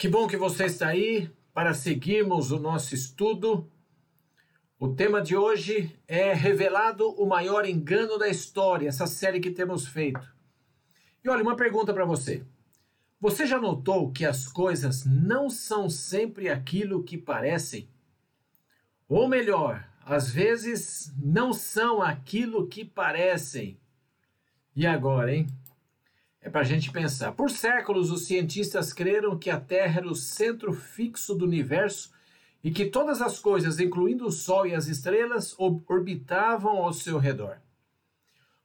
Que bom que você está aí para seguirmos o nosso estudo. O tema de hoje é Revelado o Maior Engano da História, essa série que temos feito. E olha, uma pergunta para você. Você já notou que as coisas não são sempre aquilo que parecem? Ou melhor, às vezes não são aquilo que parecem. E agora, hein? É para a gente pensar. Por séculos, os cientistas creram que a Terra era o centro fixo do universo e que todas as coisas, incluindo o Sol e as estrelas, orbitavam ao seu redor.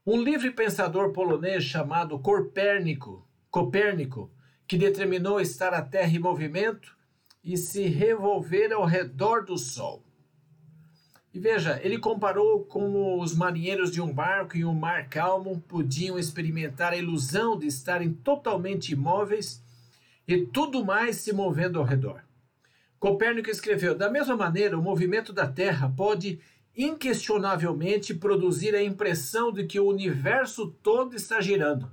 Um livre pensador polonês chamado Copérnico, Copérnico, que determinou estar a Terra em movimento e se revolver ao redor do Sol. E veja, ele comparou como os marinheiros de um barco em um mar calmo podiam experimentar a ilusão de estarem totalmente imóveis e tudo mais se movendo ao redor. Copérnico escreveu: da mesma maneira, o movimento da Terra pode inquestionavelmente produzir a impressão de que o universo todo está girando.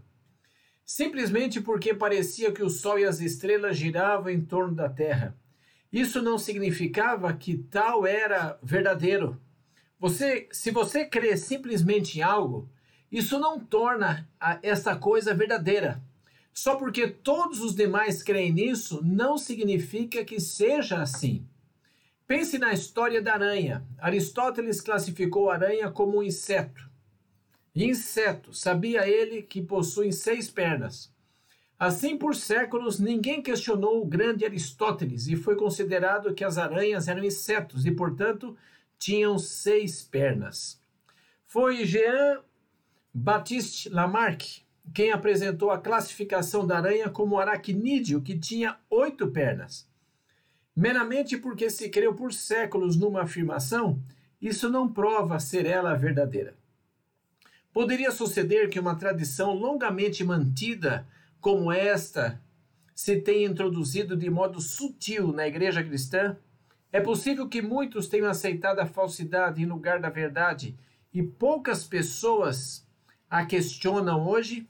Simplesmente porque parecia que o Sol e as estrelas giravam em torno da Terra. Isso não significava que tal era verdadeiro. Você, se você crê simplesmente em algo, isso não torna a, essa coisa verdadeira. Só porque todos os demais creem nisso, não significa que seja assim. Pense na história da aranha. Aristóteles classificou a aranha como um inseto. Inseto, sabia ele que possui seis pernas. Assim, por séculos, ninguém questionou o grande Aristóteles e foi considerado que as aranhas eram insetos e, portanto, tinham seis pernas. Foi Jean Baptiste Lamarck quem apresentou a classificação da aranha como aracnídeo, que tinha oito pernas. Meramente porque se creu por séculos numa afirmação, isso não prova ser ela verdadeira. Poderia suceder que uma tradição longamente mantida como esta se tem introduzido de modo sutil na igreja cristã, é possível que muitos tenham aceitado a falsidade em lugar da verdade e poucas pessoas a questionam hoje?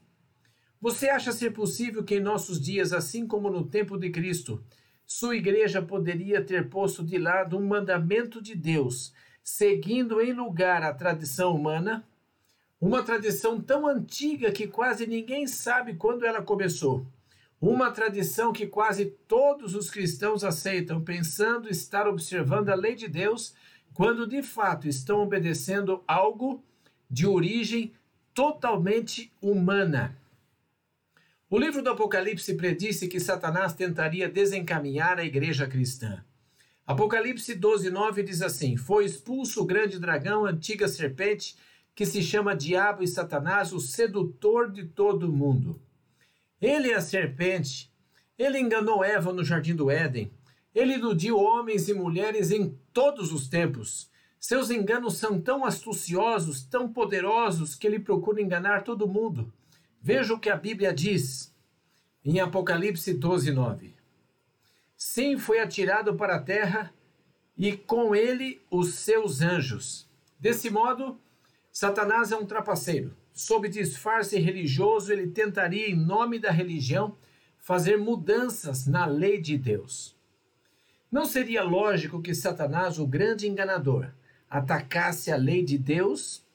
Você acha ser possível que em nossos dias, assim como no tempo de Cristo, sua igreja poderia ter posto de lado um mandamento de Deus, seguindo em lugar a tradição humana? Uma tradição tão antiga que quase ninguém sabe quando ela começou. Uma tradição que quase todos os cristãos aceitam, pensando estar observando a lei de Deus, quando de fato estão obedecendo algo de origem totalmente humana. O livro do Apocalipse predisse que Satanás tentaria desencaminhar a igreja cristã. Apocalipse 12, 9 diz assim: Foi expulso o grande dragão, antiga serpente, que se chama Diabo e Satanás, o sedutor de todo mundo. Ele é a serpente. Ele enganou Eva no jardim do Éden. Ele iludiu homens e mulheres em todos os tempos. Seus enganos são tão astuciosos, tão poderosos, que ele procura enganar todo mundo. Veja o que a Bíblia diz em Apocalipse 12, 9. Sim, foi atirado para a terra e com ele os seus anjos. Desse modo, Satanás é um trapaceiro. Sob disfarce religioso, ele tentaria, em nome da religião, fazer mudanças na lei de Deus. Não seria lógico que Satanás, o grande enganador, atacasse a lei de Deus?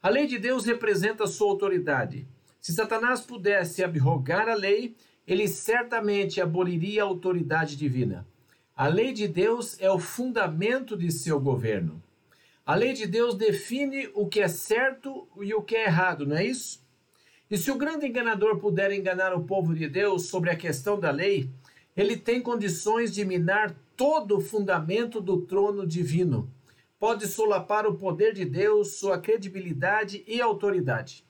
A lei de Deus representa sua autoridade. Se Satanás pudesse abrogar a lei, ele certamente aboliria a autoridade divina. A lei de Deus é o fundamento de seu governo. A lei de Deus define o que é certo e o que é errado, não é isso? E se o grande enganador puder enganar o povo de Deus sobre a questão da lei, ele tem condições de minar todo o fundamento do trono divino. Pode solapar o poder de Deus, sua credibilidade e autoridade.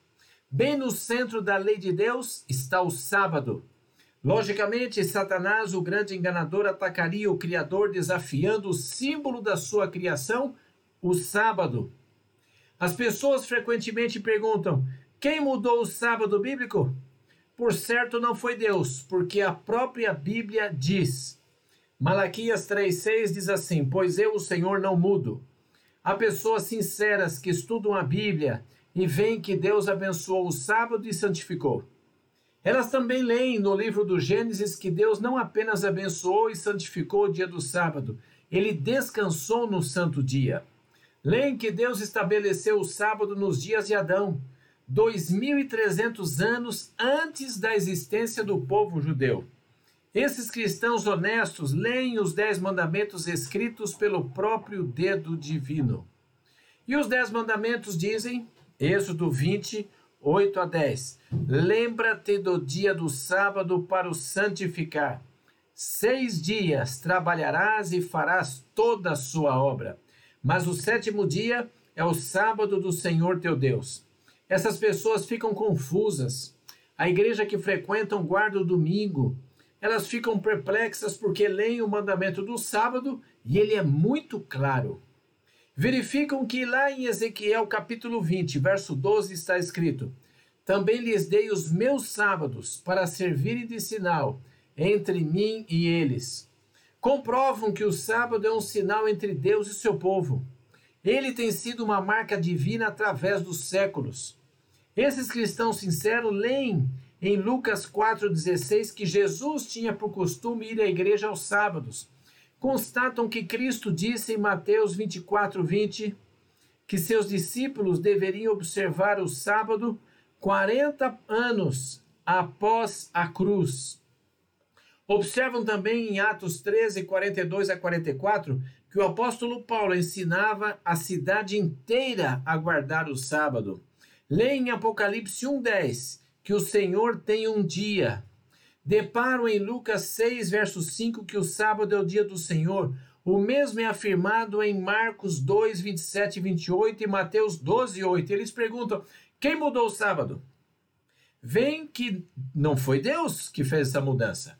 Bem no centro da lei de Deus está o sábado. Logicamente, Satanás, o grande enganador, atacaria o Criador, desafiando o símbolo da sua criação o sábado. As pessoas frequentemente perguntam: quem mudou o sábado bíblico? Por certo, não foi Deus, porque a própria Bíblia diz. Malaquias 3,6 diz assim: Pois eu, o Senhor, não mudo. Há pessoas sinceras que estudam a Bíblia e veem que Deus abençoou o sábado e santificou. Elas também leem no livro do Gênesis que Deus não apenas abençoou e santificou o dia do sábado, ele descansou no santo dia. Leem que Deus estabeleceu o sábado nos dias de Adão, 2.300 anos antes da existência do povo judeu. Esses cristãos honestos leem os Dez Mandamentos escritos pelo próprio dedo divino. E os Dez Mandamentos dizem, Êxodo 20, 8 a 10: Lembra-te do dia do sábado para o santificar. Seis dias trabalharás e farás toda a sua obra, mas o sétimo dia é o sábado do Senhor teu Deus. Essas pessoas ficam confusas. A igreja que frequentam guarda o domingo, elas ficam perplexas porque leem o mandamento do sábado e ele é muito claro. Verificam que lá em Ezequiel capítulo 20, verso 12 está escrito: Também lhes dei os meus sábados para servirem de sinal entre mim e eles. Comprovam que o sábado é um sinal entre Deus e seu povo. Ele tem sido uma marca divina através dos séculos. Esses cristãos sinceros leem em Lucas 4,16 que Jesus tinha por costume ir à igreja aos sábados. Constatam que Cristo disse em Mateus 24, 20 que seus discípulos deveriam observar o sábado 40 anos após a cruz. Observam também em Atos 13, 42 a 44 que o apóstolo Paulo ensinava a cidade inteira a guardar o sábado. Leem em Apocalipse 1,10 que o Senhor tem um dia. Deparam em Lucas 6, verso 5, que o sábado é o dia do Senhor. O mesmo é afirmado em Marcos 2, 27 e 28 e Mateus 12, 8. Eles perguntam: quem mudou o sábado? Vem que não foi Deus que fez essa mudança.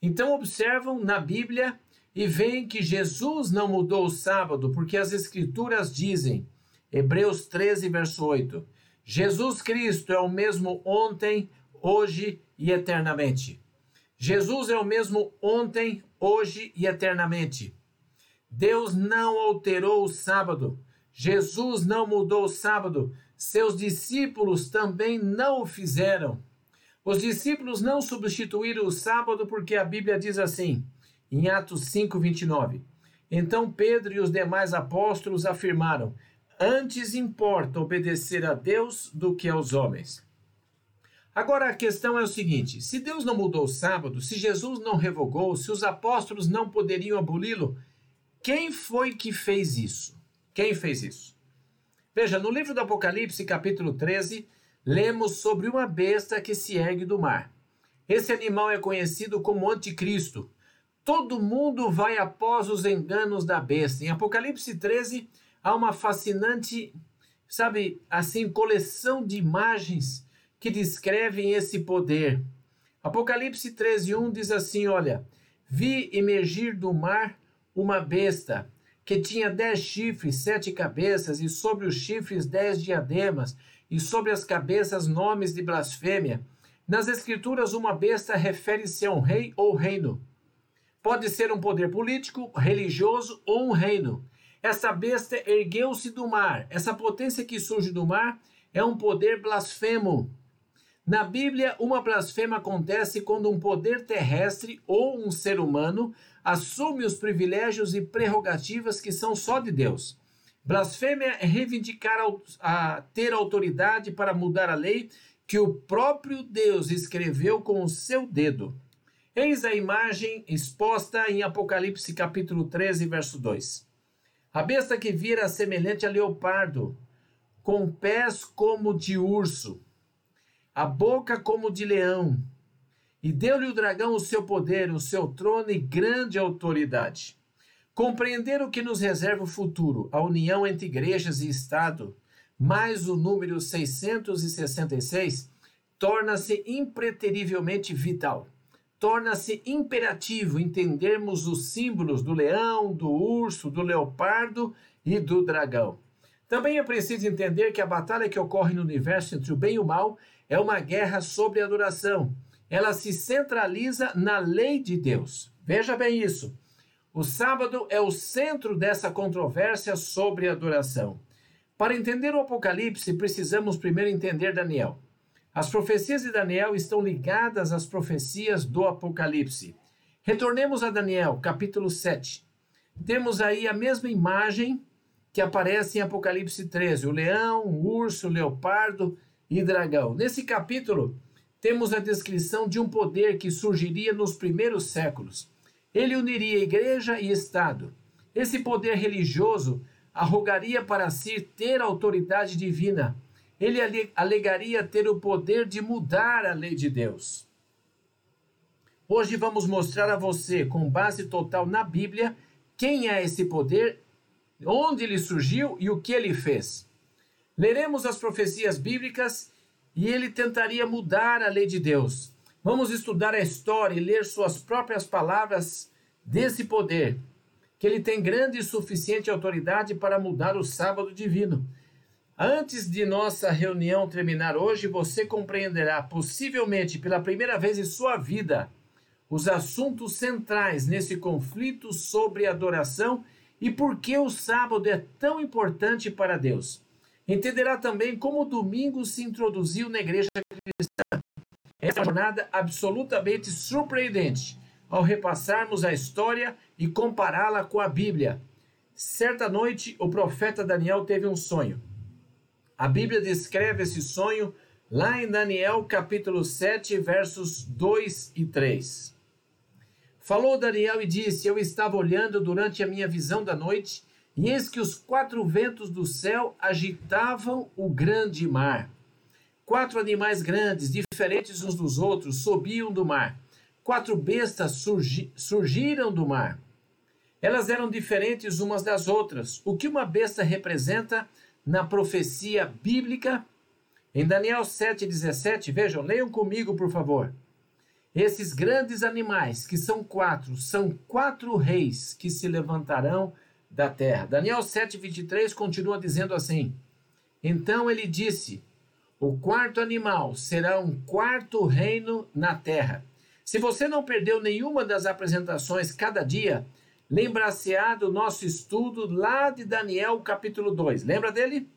Então observam na Bíblia e veem que Jesus não mudou o sábado, porque as Escrituras dizem, Hebreus 13, verso 8, Jesus Cristo é o mesmo ontem, hoje e eternamente. Jesus é o mesmo ontem, hoje e eternamente. Deus não alterou o sábado. Jesus não mudou o sábado. Seus discípulos também não o fizeram. Os discípulos não substituíram o sábado porque a Bíblia diz assim, em Atos 5, 29. Então Pedro e os demais apóstolos afirmaram: Antes importa obedecer a Deus do que aos homens. Agora a questão é o seguinte: se Deus não mudou o sábado, se Jesus não revogou, se os apóstolos não poderiam aboli-lo, quem foi que fez isso? Quem fez isso? Veja, no livro do Apocalipse, capítulo 13, lemos sobre uma besta que se ergue do mar. Esse animal é conhecido como Anticristo. Todo mundo vai após os enganos da besta. Em Apocalipse 13, há uma fascinante, sabe, assim, coleção de imagens que descrevem esse poder. Apocalipse 13, 1 diz assim: Olha, vi emergir do mar uma besta que tinha dez chifres, sete cabeças, e sobre os chifres dez diademas, e sobre as cabeças nomes de blasfêmia. Nas Escrituras, uma besta refere-se a um rei ou reino. Pode ser um poder político, religioso ou um reino. Essa besta ergueu-se do mar. Essa potência que surge do mar é um poder blasfemo. Na Bíblia, uma blasfema acontece quando um poder terrestre ou um ser humano assume os privilégios e prerrogativas que são só de Deus. Blasfêmia é reivindicar a ter autoridade para mudar a lei que o próprio Deus escreveu com o seu dedo. Eis a imagem exposta em Apocalipse capítulo 13, verso 2. A besta que vira semelhante a leopardo, com pés como de urso, a boca como de leão, e deu-lhe o dragão o seu poder, o seu trono e grande autoridade. Compreender o que nos reserva o futuro, a união entre igrejas e Estado, mais o número 666, torna-se impreterivelmente vital torna-se imperativo entendermos os símbolos do leão, do urso, do leopardo e do dragão. Também é preciso entender que a batalha que ocorre no universo entre o bem e o mal é uma guerra sobre adoração. Ela se centraliza na lei de Deus. Veja bem isso. O sábado é o centro dessa controvérsia sobre adoração. Para entender o Apocalipse, precisamos primeiro entender Daniel. As profecias de Daniel estão ligadas às profecias do Apocalipse. Retornemos a Daniel, capítulo 7. Temos aí a mesma imagem que aparece em Apocalipse 13: o leão, o urso, o leopardo e dragão. Nesse capítulo, temos a descrição de um poder que surgiria nos primeiros séculos. Ele uniria igreja e Estado. Esse poder religioso arrogaria para si ter autoridade divina. Ele alegaria ter o poder de mudar a lei de Deus. Hoje vamos mostrar a você, com base total na Bíblia, quem é esse poder, onde ele surgiu e o que ele fez. Leremos as profecias bíblicas e ele tentaria mudar a lei de Deus. Vamos estudar a história e ler suas próprias palavras desse poder, que ele tem grande e suficiente autoridade para mudar o sábado divino. Antes de nossa reunião terminar hoje, você compreenderá, possivelmente pela primeira vez em sua vida, os assuntos centrais nesse conflito sobre adoração e por que o sábado é tão importante para Deus. Entenderá também como o domingo se introduziu na igreja cristã. Essa jornada absolutamente surpreendente ao repassarmos a história e compará-la com a Bíblia. Certa noite, o profeta Daniel teve um sonho. A Bíblia descreve esse sonho lá em Daniel capítulo 7, versos 2 e 3. Falou Daniel e disse: Eu estava olhando durante a minha visão da noite e eis que os quatro ventos do céu agitavam o grande mar. Quatro animais grandes, diferentes uns dos outros, subiam do mar. Quatro bestas surgi surgiram do mar. Elas eram diferentes umas das outras. O que uma besta representa na profecia bíblica? Em Daniel 7,17, vejam, leiam comigo, por favor. Esses grandes animais, que são quatro, são quatro reis que se levantarão da terra. Daniel 7,23 continua dizendo assim: Então ele disse: O quarto animal será um quarto reino na terra. Se você não perdeu nenhuma das apresentações cada dia, lembra-se-á do nosso estudo lá de Daniel capítulo 2. Lembra dele?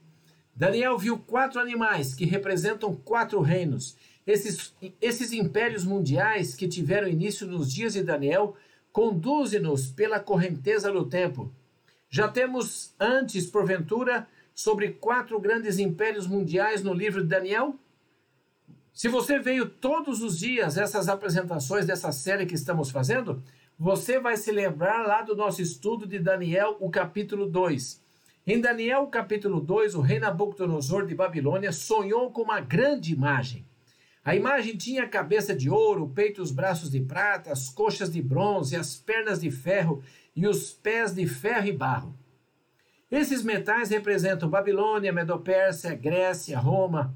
Daniel viu quatro animais que representam quatro reinos. Esses, esses impérios mundiais que tiveram início nos dias de Daniel conduzem-nos pela correnteza do tempo. Já temos antes, porventura, sobre quatro grandes impérios mundiais no livro de Daniel? Se você veio todos os dias essas apresentações dessa série que estamos fazendo, você vai se lembrar lá do nosso estudo de Daniel, o capítulo 2. Em Daniel, capítulo 2, o rei Nabucodonosor de Babilônia sonhou com uma grande imagem. A imagem tinha a cabeça de ouro, o peito os braços de prata, as coxas de bronze, as pernas de ferro e os pés de ferro e barro. Esses metais representam Babilônia, Medopérsia, Grécia, Roma.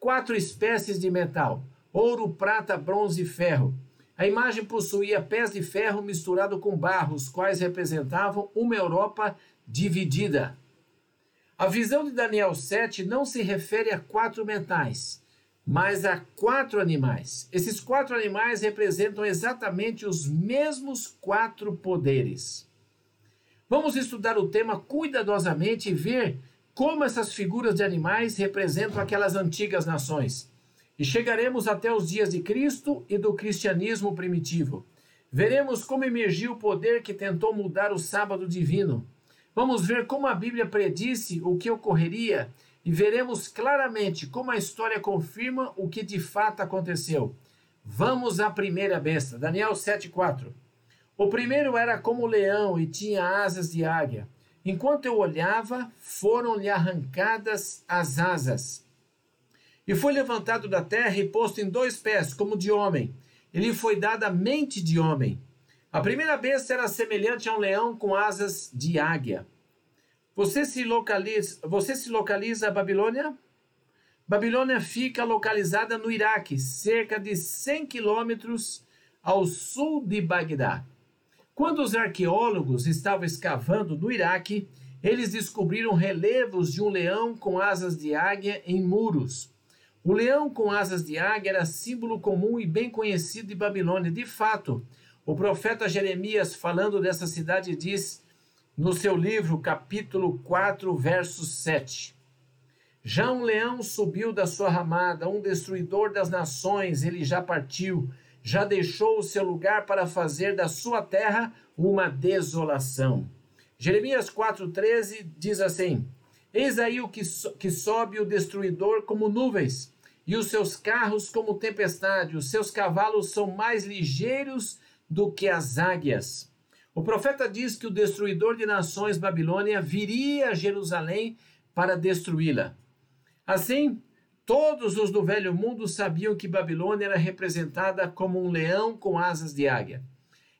Quatro espécies de metal: ouro, prata, bronze e ferro. A imagem possuía pés de ferro misturado com barro, os quais representavam uma Europa dividida. A visão de Daniel 7 não se refere a quatro metais, mas a quatro animais. Esses quatro animais representam exatamente os mesmos quatro poderes. Vamos estudar o tema cuidadosamente e ver como essas figuras de animais representam aquelas antigas nações. E chegaremos até os dias de Cristo e do cristianismo primitivo. Veremos como emergiu o poder que tentou mudar o sábado divino. Vamos ver como a Bíblia predisse o que ocorreria e veremos claramente como a história confirma o que de fato aconteceu. Vamos à primeira besta, Daniel 7,4. O primeiro era como leão e tinha asas de águia. Enquanto eu olhava, foram-lhe arrancadas as asas. E foi levantado da terra e posto em dois pés, como de homem. Ele foi dada mente de homem. A primeira besta era semelhante a um leão com asas de águia. Você se localiza, você se localiza a Babilônia? Babilônia fica localizada no Iraque, cerca de 100 quilômetros ao sul de Bagdá. Quando os arqueólogos estavam escavando no Iraque, eles descobriram relevos de um leão com asas de águia em muros. O leão com asas de águia era símbolo comum e bem conhecido de Babilônia. De fato, o profeta Jeremias, falando dessa cidade, diz no seu livro, capítulo 4, verso 7. Já um leão subiu da sua ramada, um destruidor das nações, ele já partiu, já deixou o seu lugar para fazer da sua terra uma desolação. Jeremias 4,13 diz assim: Eis aí o que, so, que sobe o destruidor como nuvens, e os seus carros como tempestade, os seus cavalos são mais ligeiros do que as águias. O profeta diz que o destruidor de nações, Babilônia, viria a Jerusalém para destruí-la. Assim, todos os do velho mundo sabiam que Babilônia era representada como um leão com asas de águia.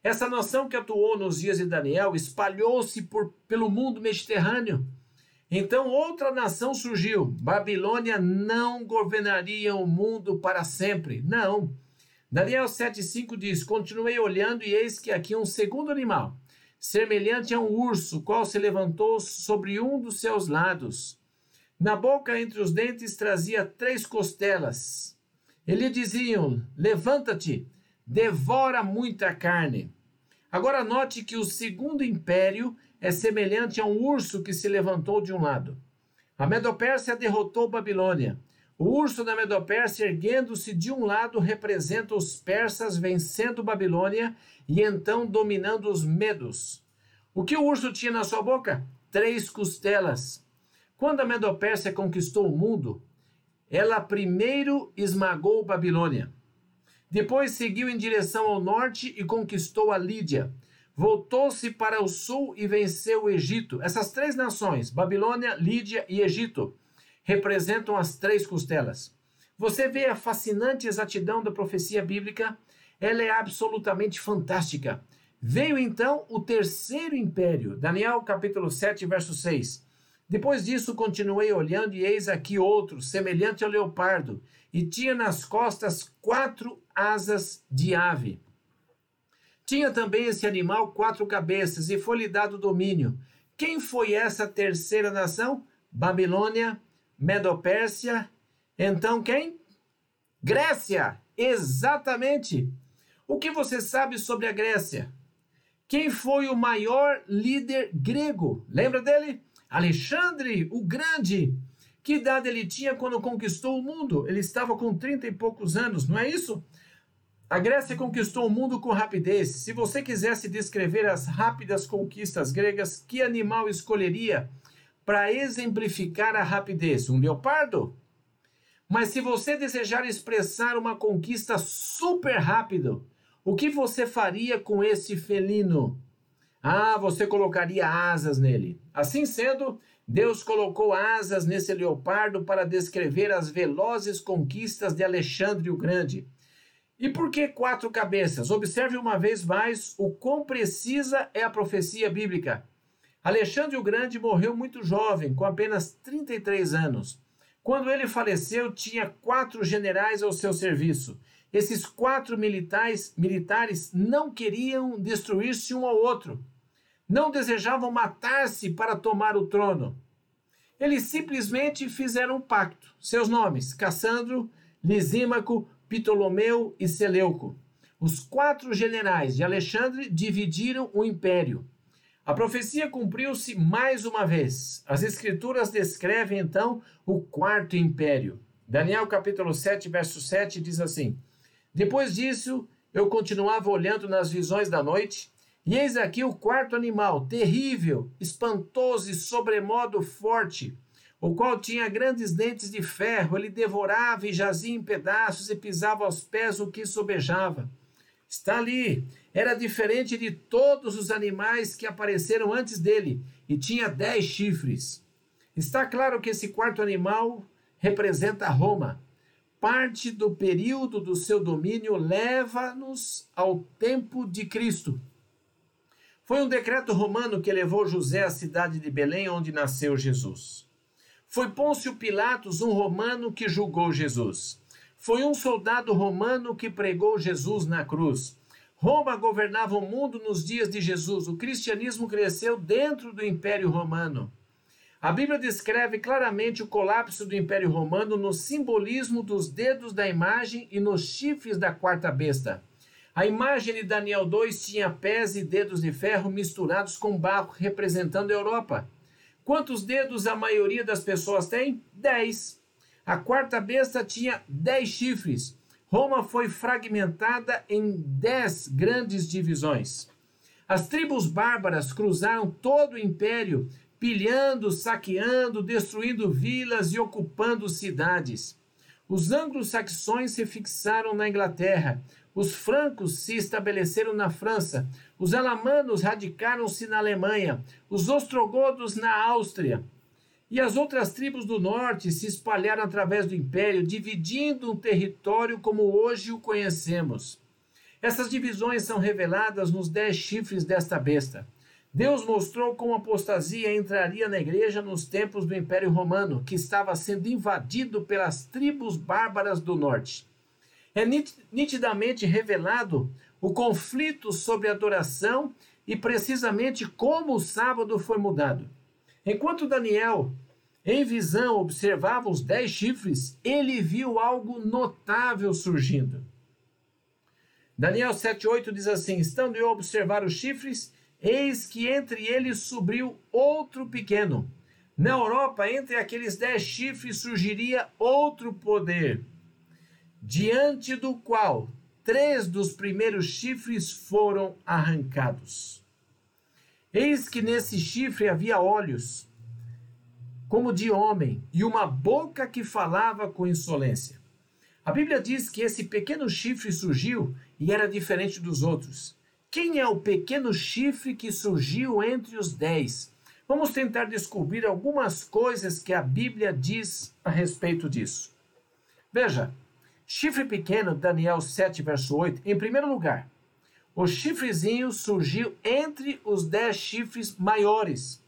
Essa nação que atuou nos dias de Daniel espalhou-se pelo mundo mediterrâneo. Então outra nação surgiu. Babilônia não governaria o mundo para sempre. Não. Daniel 7,5 diz: Continuei olhando, e eis que aqui um segundo animal, semelhante a um urso, qual se levantou sobre um dos seus lados. Na boca, entre os dentes, trazia três costelas. Ele diziam: Levanta-te, devora muita carne. Agora note que o segundo império é semelhante a um urso que se levantou de um lado. A Medopérsia derrotou Babilônia. O urso da Medopérsia, erguendo-se de um lado, representa os persas vencendo Babilônia e então dominando os medos. O que o urso tinha na sua boca? Três costelas. Quando a Medopérsia conquistou o mundo, ela primeiro esmagou Babilônia. Depois seguiu em direção ao norte e conquistou a Lídia. Voltou-se para o sul e venceu o Egito. Essas três nações, Babilônia, Lídia e Egito, representam as três costelas. Você vê a fascinante exatidão da profecia bíblica? Ela é absolutamente fantástica. Veio então o terceiro império, Daniel capítulo 7, verso 6. Depois disso continuei olhando e eis aqui outro, semelhante ao leopardo, e tinha nas costas quatro asas de ave. Tinha também esse animal quatro cabeças e foi-lhe dado domínio. Quem foi essa terceira nação? Babilônia, Medopérsia, então quem? Grécia, exatamente. O que você sabe sobre a Grécia? Quem foi o maior líder grego? Lembra dele? Alexandre o Grande. Que idade ele tinha quando conquistou o mundo? Ele estava com 30 e poucos anos, não é isso? A Grécia conquistou o mundo com rapidez. Se você quisesse descrever as rápidas conquistas gregas, que animal escolheria? para exemplificar a rapidez? Um leopardo? Mas se você desejar expressar uma conquista super rápido, o que você faria com esse felino? Ah, você colocaria asas nele. Assim sendo, Deus colocou asas nesse leopardo para descrever as velozes conquistas de Alexandre o Grande. E por que quatro cabeças? Observe uma vez mais o quão precisa é a profecia bíblica. Alexandre o Grande morreu muito jovem, com apenas 33 anos. Quando ele faleceu, tinha quatro generais ao seu serviço. Esses quatro militares, militares não queriam destruir-se um ao outro. Não desejavam matar-se para tomar o trono. Eles simplesmente fizeram um pacto. Seus nomes: Cassandro, Lisímaco, Ptolomeu e Seleuco. Os quatro generais de Alexandre dividiram o império. A profecia cumpriu-se mais uma vez. As escrituras descrevem então o quarto império. Daniel capítulo 7, verso 7 diz assim: Depois disso, eu continuava olhando nas visões da noite, e eis aqui o quarto animal, terrível, espantoso e sobremodo forte, o qual tinha grandes dentes de ferro, ele devorava e jazia em pedaços e pisava aos pés o que sobejava. Está ali, era diferente de todos os animais que apareceram antes dele e tinha dez chifres. Está claro que esse quarto animal representa Roma. Parte do período do seu domínio leva-nos ao tempo de Cristo. Foi um decreto romano que levou José à cidade de Belém, onde nasceu Jesus. Foi Pôncio Pilatos, um romano, que julgou Jesus. Foi um soldado romano que pregou Jesus na cruz. Roma governava o mundo nos dias de Jesus. O cristianismo cresceu dentro do Império Romano. A Bíblia descreve claramente o colapso do Império Romano no simbolismo dos dedos da imagem e nos chifres da quarta besta. A imagem de Daniel 2 tinha pés e dedos de ferro misturados com barro, representando a Europa. Quantos dedos a maioria das pessoas tem? Dez. A quarta besta tinha dez chifres. Roma foi fragmentada em dez grandes divisões. As tribos bárbaras cruzaram todo o império, pilhando, saqueando, destruindo vilas e ocupando cidades. Os anglo-saxões se fixaram na Inglaterra, os francos se estabeleceram na França, os alamanos radicaram-se na Alemanha, os ostrogodos na Áustria. E as outras tribos do norte se espalharam através do império, dividindo um território como hoje o conhecemos. Essas divisões são reveladas nos dez chifres desta besta. Deus mostrou como a apostasia entraria na igreja nos tempos do Império Romano, que estava sendo invadido pelas tribos bárbaras do norte. É nitidamente revelado o conflito sobre adoração e precisamente como o sábado foi mudado. Enquanto Daniel, em visão, observava os dez chifres, ele viu algo notável surgindo. Daniel 7,8 diz assim: Estando eu a observar os chifres, Eis que entre eles subiu outro pequeno. Na Europa, entre aqueles dez chifres, surgiria outro poder, diante do qual três dos primeiros chifres foram arrancados. Eis que nesse chifre havia olhos, como de homem, e uma boca que falava com insolência. A Bíblia diz que esse pequeno chifre surgiu e era diferente dos outros. Quem é o pequeno chifre que surgiu entre os dez? Vamos tentar descobrir algumas coisas que a Bíblia diz a respeito disso. Veja, chifre pequeno, Daniel 7, verso 8. Em primeiro lugar, o chifrezinho surgiu entre os dez chifres maiores.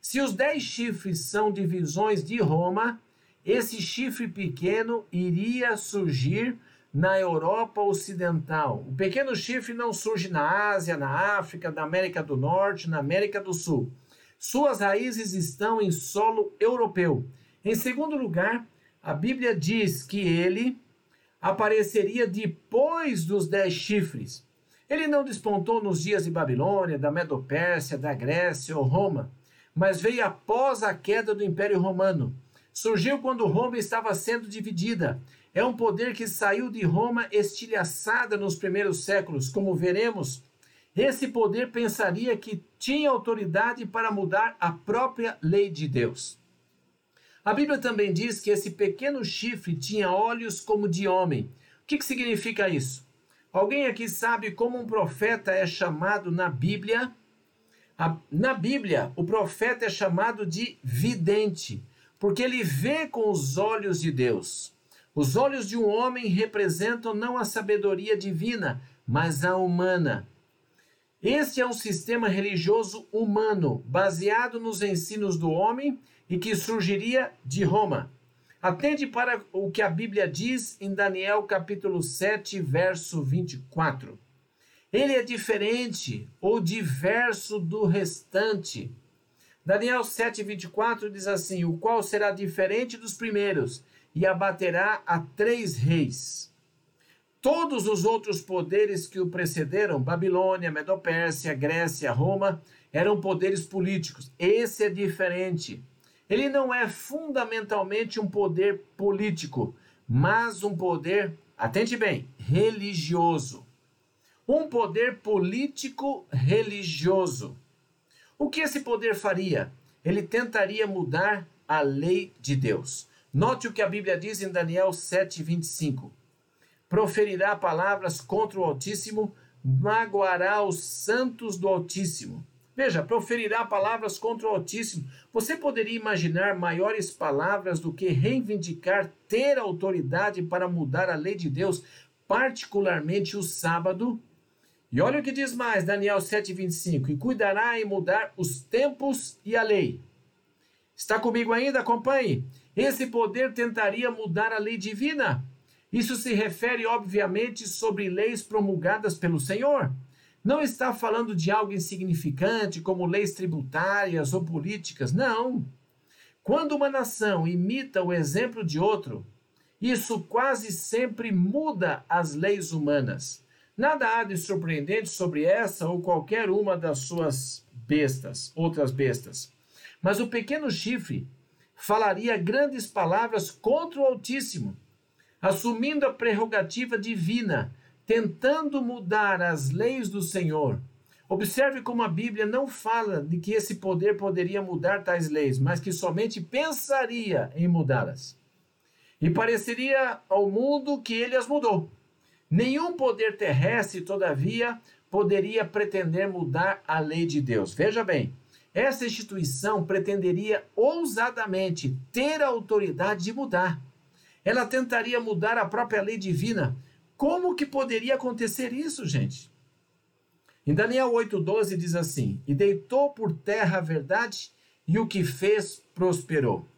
Se os dez chifres são divisões de Roma, esse chifre pequeno iria surgir na Europa Ocidental. O pequeno chifre não surge na Ásia, na África, na América do Norte, na América do Sul. Suas raízes estão em solo europeu. Em segundo lugar, a Bíblia diz que ele apareceria depois dos dez chifres. Ele não despontou nos dias de Babilônia, da Medopérsia, da Grécia ou Roma, mas veio após a queda do Império Romano. Surgiu quando Roma estava sendo dividida é um poder que saiu de Roma estilhaçada nos primeiros séculos, como veremos. Esse poder pensaria que tinha autoridade para mudar a própria lei de Deus. A Bíblia também diz que esse pequeno chifre tinha olhos como de homem. O que, que significa isso? Alguém aqui sabe como um profeta é chamado na Bíblia? Na Bíblia, o profeta é chamado de vidente, porque ele vê com os olhos de Deus. Os olhos de um homem representam não a sabedoria divina, mas a humana. Este é um sistema religioso humano, baseado nos ensinos do homem e que surgiria de Roma. Atende para o que a Bíblia diz em Daniel capítulo 7, verso 24. Ele é diferente ou diverso do restante. Daniel 7, 24 diz assim: O qual será diferente dos primeiros e abaterá a três reis. Todos os outros poderes que o precederam, Babilônia, Medopérsia, Grécia, Roma, eram poderes políticos. Esse é diferente. Ele não é fundamentalmente um poder político, mas um poder, atente bem, religioso. Um poder político religioso. O que esse poder faria? Ele tentaria mudar a lei de Deus. Note o que a Bíblia diz em Daniel 7,25. Proferirá palavras contra o Altíssimo, magoará os santos do Altíssimo. Veja, proferirá palavras contra o Altíssimo. Você poderia imaginar maiores palavras do que reivindicar ter autoridade para mudar a lei de Deus, particularmente o sábado? E olha o que diz mais, Daniel 7,25: E cuidará em mudar os tempos e a lei. Está comigo ainda? Acompanhe. Esse poder tentaria mudar a lei divina. Isso se refere, obviamente, sobre leis promulgadas pelo Senhor. Não está falando de algo insignificante, como leis tributárias ou políticas. Não. Quando uma nação imita o exemplo de outro, isso quase sempre muda as leis humanas. Nada há de surpreendente sobre essa ou qualquer uma das suas bestas, outras bestas. Mas o pequeno chifre falaria grandes palavras contra o Altíssimo, assumindo a prerrogativa divina, tentando mudar as leis do Senhor. Observe como a Bíblia não fala de que esse poder poderia mudar tais leis, mas que somente pensaria em mudá-las. E pareceria ao mundo que ele as mudou. Nenhum poder terrestre, todavia, poderia pretender mudar a lei de Deus. Veja bem, essa instituição pretenderia ousadamente ter a autoridade de mudar. Ela tentaria mudar a própria lei divina. Como que poderia acontecer isso, gente? Em Daniel 8,12 diz assim: E deitou por terra a verdade, e o que fez prosperou.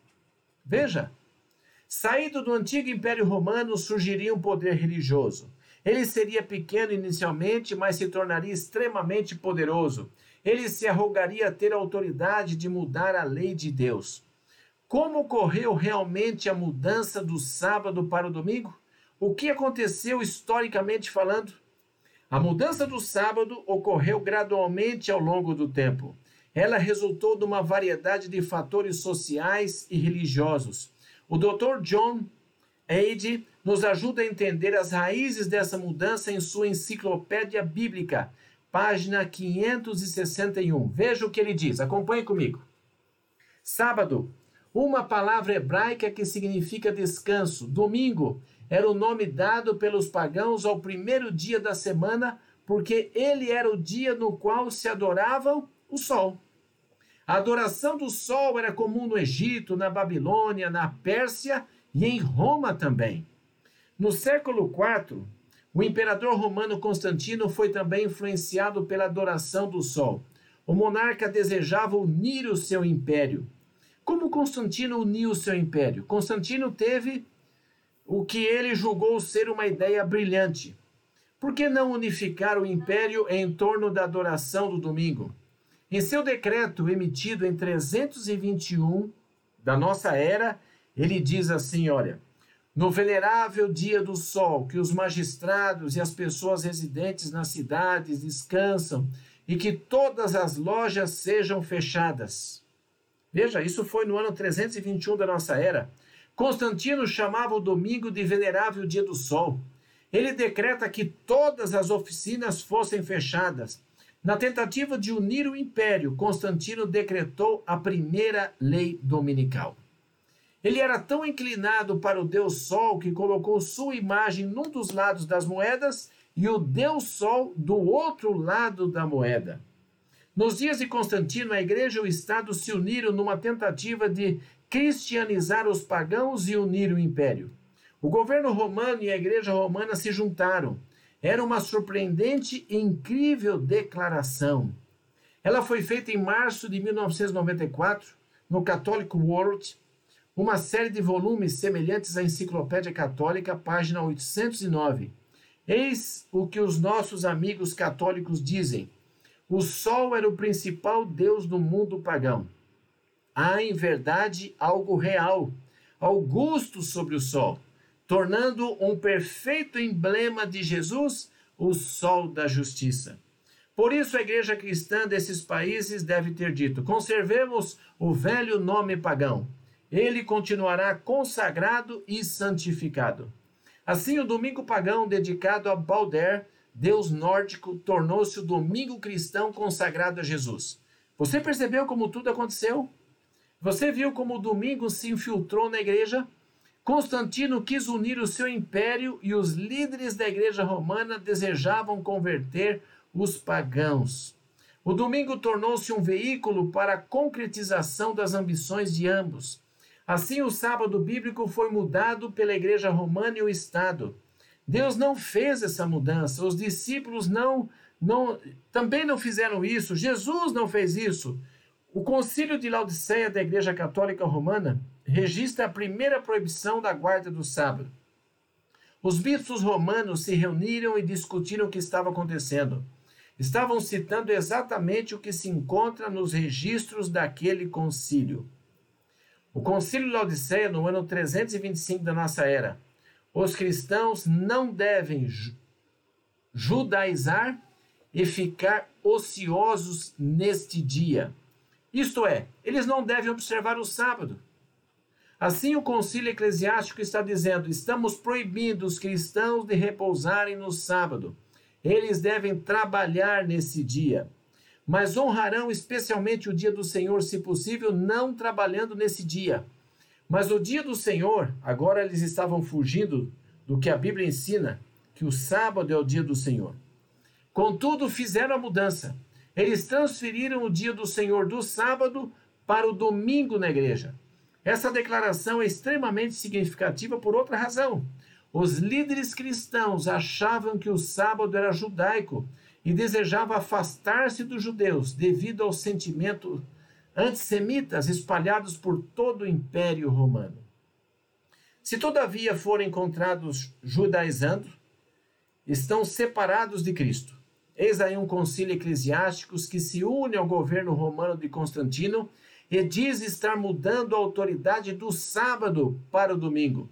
Veja, saído do antigo Império Romano surgiria um poder religioso. Ele seria pequeno inicialmente, mas se tornaria extremamente poderoso. Ele se arrogaria ter a autoridade de mudar a lei de Deus. Como ocorreu realmente a mudança do sábado para o domingo? O que aconteceu historicamente falando? A mudança do sábado ocorreu gradualmente ao longo do tempo. Ela resultou de uma variedade de fatores sociais e religiosos. O Dr. John Eide nos ajuda a entender as raízes dessa mudança em sua enciclopédia bíblica, página 561. Veja o que ele diz, acompanhe comigo. Sábado, uma palavra hebraica que significa descanso. Domingo era o nome dado pelos pagãos ao primeiro dia da semana, porque ele era o dia no qual se adorava o sol. A adoração do sol era comum no Egito, na Babilônia, na Pérsia e em Roma também. No século IV, o imperador romano Constantino foi também influenciado pela adoração do sol. O monarca desejava unir o seu império. Como Constantino uniu o seu império? Constantino teve o que ele julgou ser uma ideia brilhante. Por que não unificar o império em torno da adoração do domingo? Em seu decreto emitido em 321 da nossa era, ele diz assim: olha, no venerável dia do sol, que os magistrados e as pessoas residentes nas cidades descansam e que todas as lojas sejam fechadas. Veja, isso foi no ano 321 da nossa era. Constantino chamava o domingo de venerável dia do sol. Ele decreta que todas as oficinas fossem fechadas. Na tentativa de unir o império, Constantino decretou a primeira lei dominical. Ele era tão inclinado para o Deus Sol que colocou sua imagem num dos lados das moedas e o Deus Sol do outro lado da moeda. Nos dias de Constantino, a igreja e o Estado se uniram numa tentativa de cristianizar os pagãos e unir o império. O governo romano e a igreja romana se juntaram. Era uma surpreendente e incrível declaração. Ela foi feita em março de 1994 no Catholic World uma série de volumes semelhantes à Enciclopédia Católica, página 809. Eis o que os nossos amigos católicos dizem. O Sol era o principal deus do mundo pagão. Há, em verdade, algo real, augusto sobre o Sol, tornando um perfeito emblema de Jesus, o Sol da Justiça. Por isso, a igreja cristã desses países deve ter dito: conservemos o velho nome pagão ele continuará consagrado e santificado. Assim, o domingo pagão dedicado a Balder, deus nórdico, tornou-se o domingo cristão consagrado a Jesus. Você percebeu como tudo aconteceu? Você viu como o domingo se infiltrou na igreja? Constantino quis unir o seu império e os líderes da igreja romana desejavam converter os pagãos. O domingo tornou-se um veículo para a concretização das ambições de ambos. Assim, o sábado bíblico foi mudado pela Igreja Romana e o Estado. Deus não fez essa mudança, os discípulos não, não também não fizeram isso, Jesus não fez isso. O Concílio de Laodiceia da Igreja Católica Romana registra a primeira proibição da guarda do sábado. Os bispos romanos se reuniram e discutiram o que estava acontecendo. Estavam citando exatamente o que se encontra nos registros daquele concílio. O Concílio de Laodiceia, no ano 325 da nossa era, os cristãos não devem judaizar e ficar ociosos neste dia. Isto é, eles não devem observar o sábado. Assim, o concílio eclesiástico está dizendo: estamos proibindo os cristãos de repousarem no sábado. Eles devem trabalhar nesse dia, mas honrarão especialmente o dia do Senhor, se possível, não trabalhando nesse dia. Mas o dia do Senhor, agora eles estavam fugindo do que a Bíblia ensina, que o sábado é o dia do Senhor. Contudo, fizeram a mudança. Eles transferiram o dia do Senhor do sábado para o domingo na igreja. Essa declaração é extremamente significativa por outra razão. Os líderes cristãos achavam que o sábado era judaico e desejavam afastar-se dos judeus devido aos sentimentos antissemitas espalhados por todo o Império Romano. Se todavia forem encontrados judaizando, estão separados de Cristo. Eis aí um concílio eclesiástico que se une ao governo romano de Constantino e diz estar mudando a autoridade do sábado para o domingo.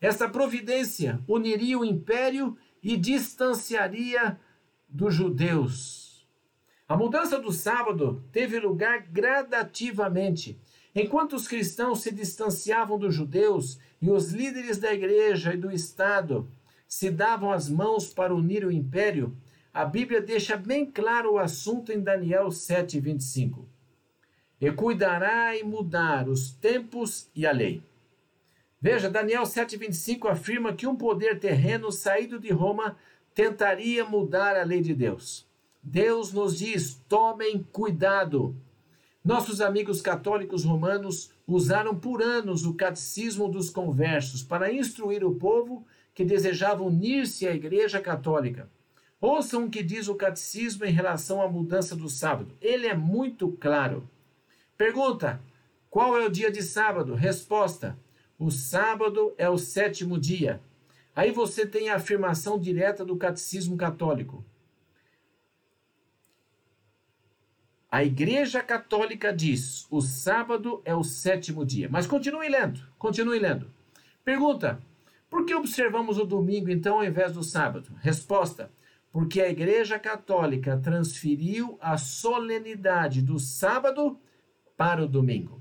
Esta providência uniria o império e distanciaria dos judeus. A mudança do sábado teve lugar gradativamente. Enquanto os cristãos se distanciavam dos judeus e os líderes da igreja e do Estado se davam as mãos para unir o império, a Bíblia deixa bem claro o assunto em Daniel 7, 25 e cuidará em mudar os tempos e a lei. Veja, Daniel 7,25 afirma que um poder terreno saído de Roma tentaria mudar a lei de Deus. Deus nos diz: tomem cuidado. Nossos amigos católicos romanos usaram por anos o catecismo dos conversos para instruir o povo que desejava unir-se à Igreja Católica. Ouçam o que diz o catecismo em relação à mudança do sábado. Ele é muito claro. Pergunta: qual é o dia de sábado? Resposta: o sábado é o sétimo dia. Aí você tem a afirmação direta do catecismo católico. A Igreja Católica diz: o sábado é o sétimo dia. Mas continue lendo, continue lendo. Pergunta: por que observamos o domingo então ao invés do sábado? Resposta: porque a Igreja Católica transferiu a solenidade do sábado para o domingo.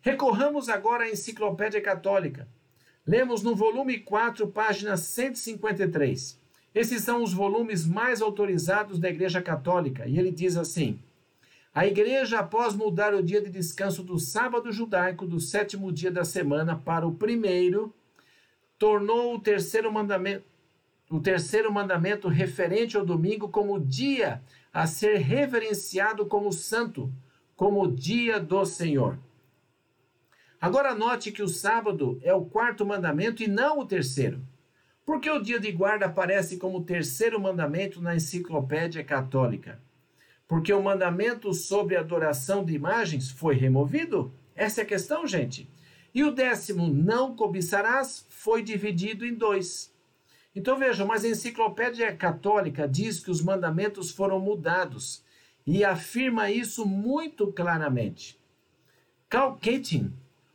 Recorramos agora à Enciclopédia Católica. Lemos no volume 4, página 153. Esses são os volumes mais autorizados da Igreja Católica, e ele diz assim: A Igreja, após mudar o dia de descanso do sábado judaico do sétimo dia da semana para o primeiro, tornou o terceiro mandamento, o terceiro mandamento referente ao domingo como dia a ser reverenciado como santo, como dia do Senhor. Agora note que o sábado é o quarto mandamento e não o terceiro. Por que o dia de guarda aparece como o terceiro mandamento na enciclopédia católica? Porque o mandamento sobre adoração de imagens foi removido? Essa é a questão, gente. E o décimo, não cobiçarás, foi dividido em dois. Então vejam, mas a enciclopédia católica diz que os mandamentos foram mudados e afirma isso muito claramente. Carl Keating,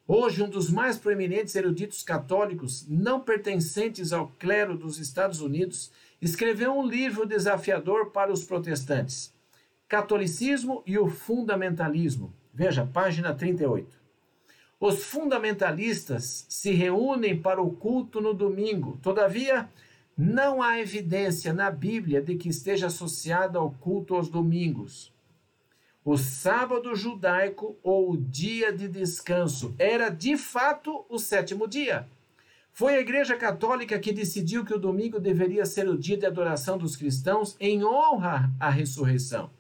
hoje um dos mais proeminentes eruditos católicos não pertencentes ao clero dos Estados Unidos, escreveu um livro desafiador para os protestantes: Catolicismo e o Fundamentalismo. Veja, página 38. Os fundamentalistas se reúnem para o culto no domingo. Todavia, não há evidência na Bíblia de que esteja associado ao culto aos domingos. O sábado judaico ou o dia de descanso era de fato o sétimo dia. Foi a Igreja Católica que decidiu que o domingo deveria ser o dia de adoração dos cristãos em honra à ressurreição.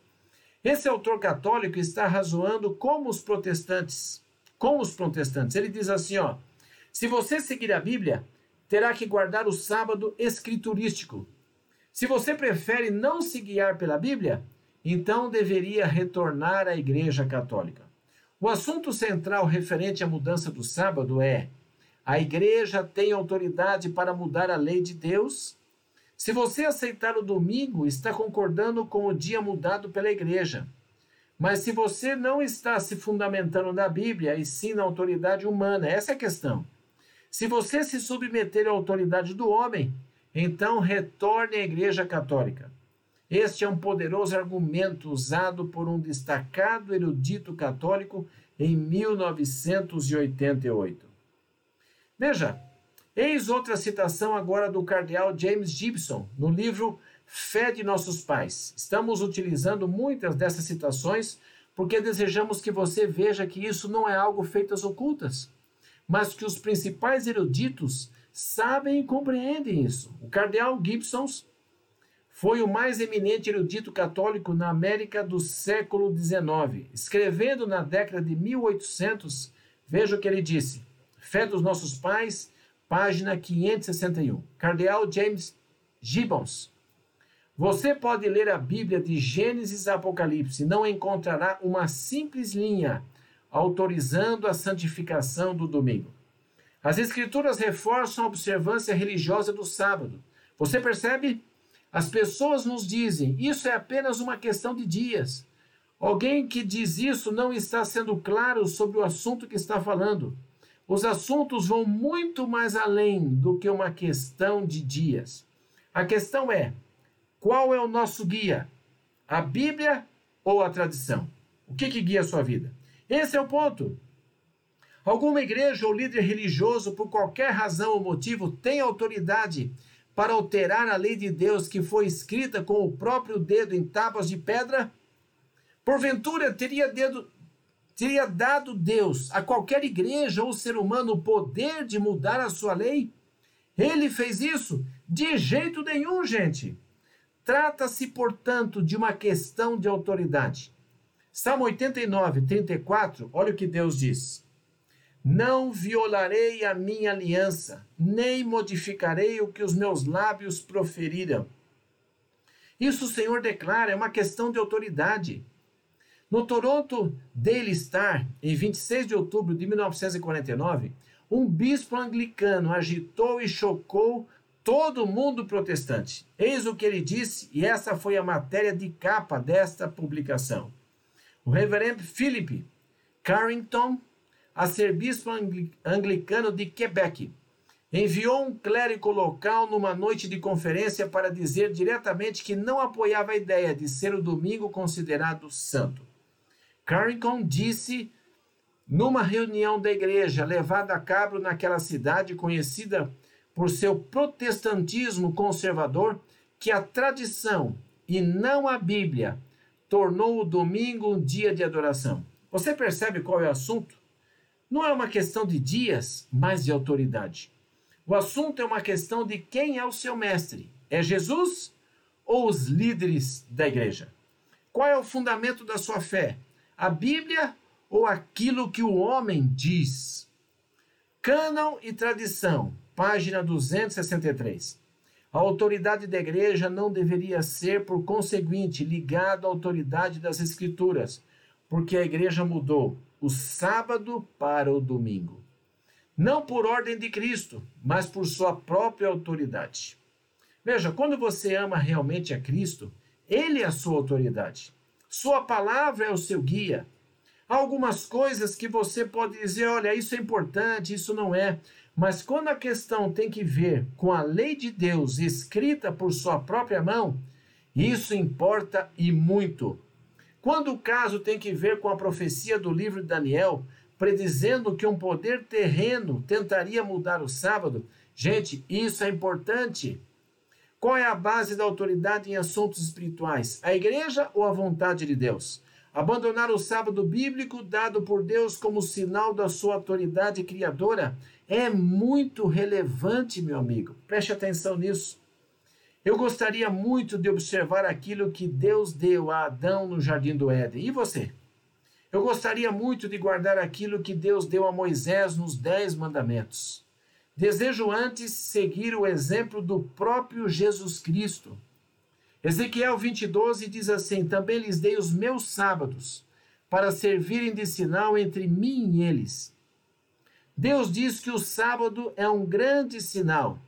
Esse autor católico está razoando como os protestantes, com os protestantes. Ele diz assim, ó: Se você seguir a Bíblia, terá que guardar o sábado escriturístico. Se você prefere não se guiar pela Bíblia, então deveria retornar à Igreja Católica. O assunto central referente à mudança do sábado é: a Igreja tem autoridade para mudar a lei de Deus? Se você aceitar o domingo, está concordando com o dia mudado pela Igreja. Mas se você não está se fundamentando na Bíblia e sim na autoridade humana, essa é a questão. Se você se submeter à autoridade do homem, então retorne à Igreja Católica. Este é um poderoso argumento usado por um destacado erudito católico em 1988. Veja, eis outra citação agora do cardeal James Gibson, no livro Fé de Nossos Pais. Estamos utilizando muitas dessas citações porque desejamos que você veja que isso não é algo feito às ocultas, mas que os principais eruditos sabem e compreendem isso. O cardeal Gibson foi o mais eminente erudito católico na América do século XIX. Escrevendo na década de 1800, veja o que ele disse. Fé dos Nossos Pais, página 561. Cardeal James Gibbons. Você pode ler a Bíblia de Gênesis a Apocalipse, não encontrará uma simples linha autorizando a santificação do domingo. As Escrituras reforçam a observância religiosa do sábado. Você percebe? As pessoas nos dizem, isso é apenas uma questão de dias. Alguém que diz isso não está sendo claro sobre o assunto que está falando. Os assuntos vão muito mais além do que uma questão de dias. A questão é: qual é o nosso guia? A Bíblia ou a tradição? O que, que guia a sua vida? Esse é o ponto. Alguma igreja ou líder religioso, por qualquer razão ou motivo, tem autoridade para alterar a lei de Deus que foi escrita com o próprio dedo em tábuas de pedra? Porventura teria, dedo, teria dado Deus a qualquer igreja ou ser humano o poder de mudar a sua lei? Ele fez isso? De jeito nenhum, gente. Trata-se, portanto, de uma questão de autoridade. Salmo 89, 34, olha o que Deus diz. Não violarei a minha aliança, nem modificarei o que os meus lábios proferiram. Isso o Senhor declara, é uma questão de autoridade. No Toronto Daily Star, em 26 de outubro de 1949, um bispo anglicano agitou e chocou todo mundo protestante. Eis o que ele disse, e essa foi a matéria de capa desta publicação. O reverendo Philip Carrington arcebispo anglicano de Quebec, enviou um clérigo local numa noite de conferência para dizer diretamente que não apoiava a ideia de ser o domingo considerado santo. Carrington disse numa reunião da igreja levada a cabo naquela cidade conhecida por seu protestantismo conservador que a tradição e não a Bíblia tornou o domingo um dia de adoração. Você percebe qual é o assunto? Não é uma questão de dias, mas de autoridade. O assunto é uma questão de quem é o seu mestre: é Jesus ou os líderes da igreja? Qual é o fundamento da sua fé? A Bíblia ou aquilo que o homem diz? Cânon e tradição, página 263. A autoridade da igreja não deveria ser, por conseguinte, ligada à autoridade das Escrituras, porque a igreja mudou o sábado para o domingo. Não por ordem de Cristo, mas por sua própria autoridade. Veja, quando você ama realmente a Cristo, Ele é a sua autoridade. Sua palavra é o seu guia. Há algumas coisas que você pode dizer, olha, isso é importante, isso não é. Mas quando a questão tem que ver com a lei de Deus escrita por sua própria mão, isso importa e muito. Quando o caso tem que ver com a profecia do livro de Daniel, predizendo que um poder terreno tentaria mudar o sábado, gente, isso é importante. Qual é a base da autoridade em assuntos espirituais? A igreja ou a vontade de Deus? Abandonar o sábado bíblico dado por Deus como sinal da sua autoridade criadora é muito relevante, meu amigo. Preste atenção nisso. Eu gostaria muito de observar aquilo que Deus deu a Adão no jardim do Éden. E você? Eu gostaria muito de guardar aquilo que Deus deu a Moisés nos Dez Mandamentos. Desejo antes seguir o exemplo do próprio Jesus Cristo. Ezequiel 20:12 diz assim: Também lhes dei os meus sábados, para servirem de sinal entre mim e eles. Deus diz que o sábado é um grande sinal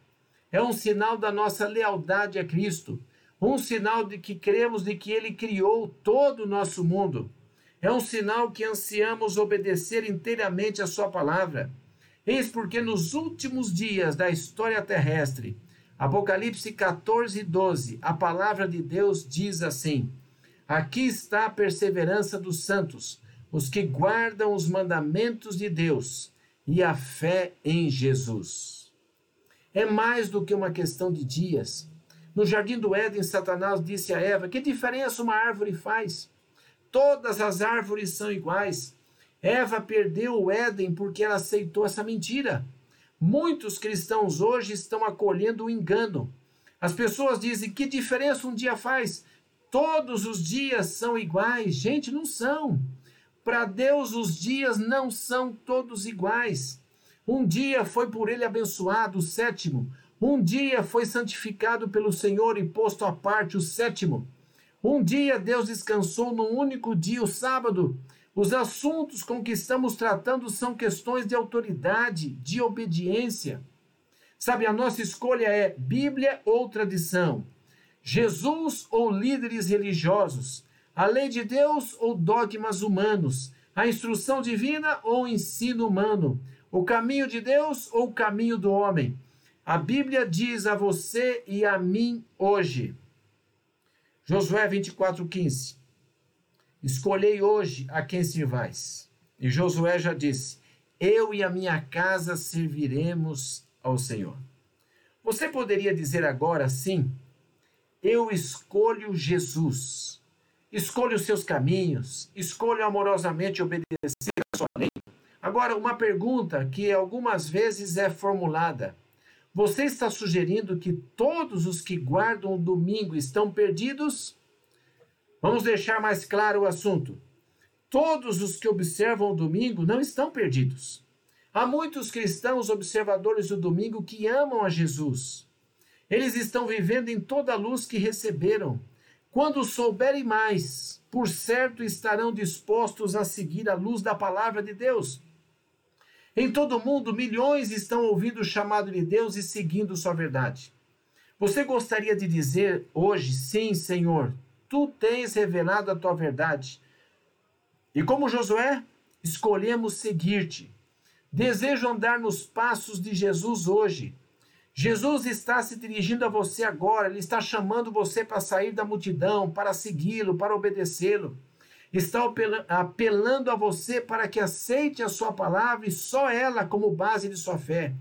é um sinal da nossa lealdade a Cristo, um sinal de que cremos de que Ele criou todo o nosso mundo. É um sinal que ansiamos obedecer inteiramente a Sua palavra. Eis porque nos últimos dias da história terrestre, Apocalipse 14, 12. A palavra de Deus diz assim: Aqui está a perseverança dos santos, os que guardam os mandamentos de Deus e a fé em Jesus. É mais do que uma questão de dias. No jardim do Éden, Satanás disse a Eva: Que diferença uma árvore faz? Todas as árvores são iguais. Eva perdeu o Éden porque ela aceitou essa mentira. Muitos cristãos hoje estão acolhendo o engano. As pessoas dizem: que diferença um dia faz? Todos os dias são iguais. Gente, não são. Para Deus, os dias não são todos iguais. Um dia foi por ele abençoado, o sétimo. Um dia foi santificado pelo Senhor e posto à parte, o sétimo. Um dia Deus descansou num único dia, o sábado. Os assuntos com que estamos tratando são questões de autoridade, de obediência. Sabe, a nossa escolha é Bíblia ou tradição, Jesus ou líderes religiosos, a lei de Deus ou dogmas humanos, a instrução divina ou ensino humano, o caminho de Deus ou o caminho do homem. A Bíblia diz a você e a mim hoje. Josué 24:15. Escolhei hoje a quem servais. E Josué já disse: Eu e a minha casa serviremos ao Senhor. Você poderia dizer agora sim: Eu escolho Jesus. Escolho os seus caminhos, escolho amorosamente obedecer a sua lei. Agora, uma pergunta que algumas vezes é formulada: Você está sugerindo que todos os que guardam o domingo estão perdidos? Vamos deixar mais claro o assunto. Todos os que observam o domingo não estão perdidos. Há muitos cristãos observadores do domingo que amam a Jesus. Eles estão vivendo em toda a luz que receberam. Quando souberem mais, por certo estarão dispostos a seguir a luz da palavra de Deus. Em todo o mundo, milhões estão ouvindo o chamado de Deus e seguindo sua verdade. Você gostaria de dizer hoje, sim, Senhor, tu tens revelado a tua verdade. E como Josué, escolhemos seguir-te. Desejo andar nos passos de Jesus hoje. Jesus está se dirigindo a você agora, ele está chamando você para sair da multidão, para segui-lo, para obedecê-lo. Está apelando a você para que aceite a sua palavra e só ela como base de sua fé.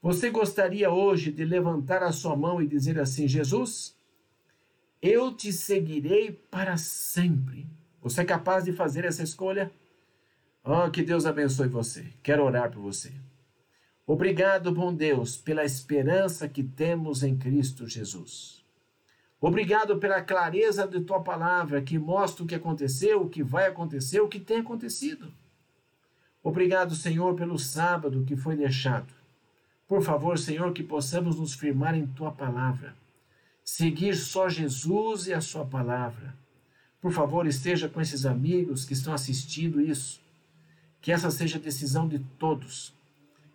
Você gostaria hoje de levantar a sua mão e dizer assim: Jesus, eu te seguirei para sempre. Você é capaz de fazer essa escolha? Oh, que Deus abençoe você. Quero orar por você. Obrigado, bom Deus, pela esperança que temos em Cristo Jesus. Obrigado pela clareza de tua palavra que mostra o que aconteceu, o que vai acontecer, o que tem acontecido. Obrigado, Senhor, pelo sábado que foi deixado. Por favor, Senhor, que possamos nos firmar em tua palavra seguir só Jesus e a sua palavra. Por favor, esteja com esses amigos que estão assistindo isso. Que essa seja a decisão de todos.